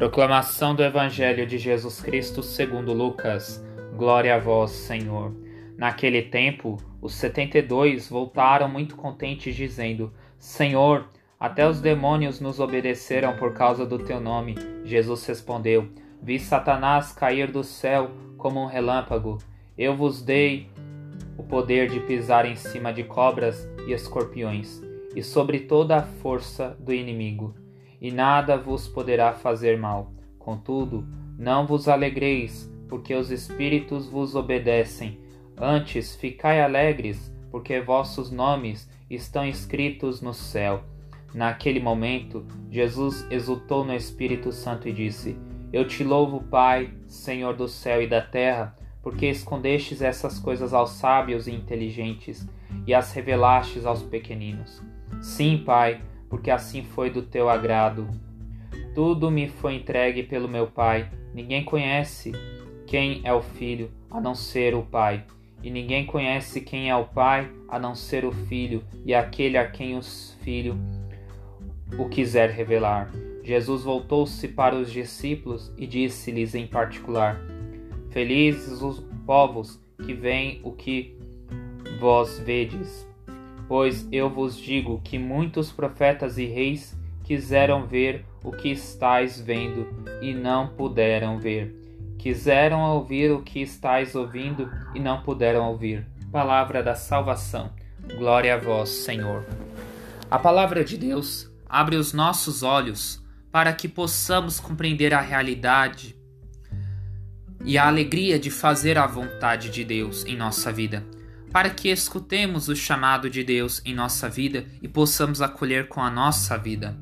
Proclamação do Evangelho de Jesus Cristo segundo Lucas. Glória a vós, Senhor. Naquele tempo, os setenta e dois voltaram muito contentes, dizendo: Senhor, até os demônios nos obedeceram por causa do teu nome. Jesus respondeu: Vi Satanás cair do céu como um relâmpago. Eu vos dei o poder de pisar em cima de cobras e escorpiões, e sobre toda a força do inimigo e nada vos poderá fazer mal. Contudo, não vos alegreis, porque os espíritos vos obedecem. Antes, ficai alegres, porque vossos nomes estão escritos no céu. Naquele momento, Jesus exultou no Espírito Santo e disse: Eu te louvo, Pai, Senhor do céu e da terra, porque escondestes essas coisas aos sábios e inteligentes e as revelastes aos pequeninos. Sim, Pai, porque assim foi do teu agrado. Tudo me foi entregue pelo meu Pai. Ninguém conhece quem é o Filho a não ser o Pai, e ninguém conhece quem é o Pai a não ser o Filho e aquele a quem o Filho o quiser revelar. Jesus voltou-se para os discípulos e disse-lhes em particular: Felizes os povos que veem o que vós vedes Pois eu vos digo que muitos profetas e reis quiseram ver o que estáis vendo e não puderam ver. Quiseram ouvir o que estáis ouvindo e não puderam ouvir. Palavra da salvação. Glória a vós, Senhor. A palavra de Deus abre os nossos olhos para que possamos compreender a realidade e a alegria de fazer a vontade de Deus em nossa vida para que escutemos o chamado de Deus em nossa vida e possamos acolher com a nossa vida.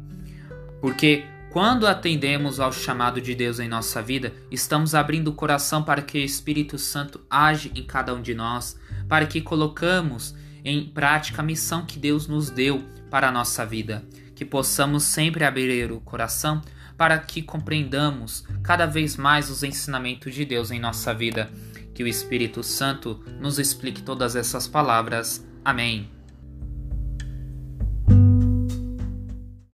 Porque quando atendemos ao chamado de Deus em nossa vida, estamos abrindo o coração para que o Espírito Santo age em cada um de nós, para que colocamos em prática a missão que Deus nos deu para a nossa vida, que possamos sempre abrir o coração para que compreendamos cada vez mais os ensinamentos de Deus em nossa vida que o Espírito Santo nos explique todas essas palavras. Amém.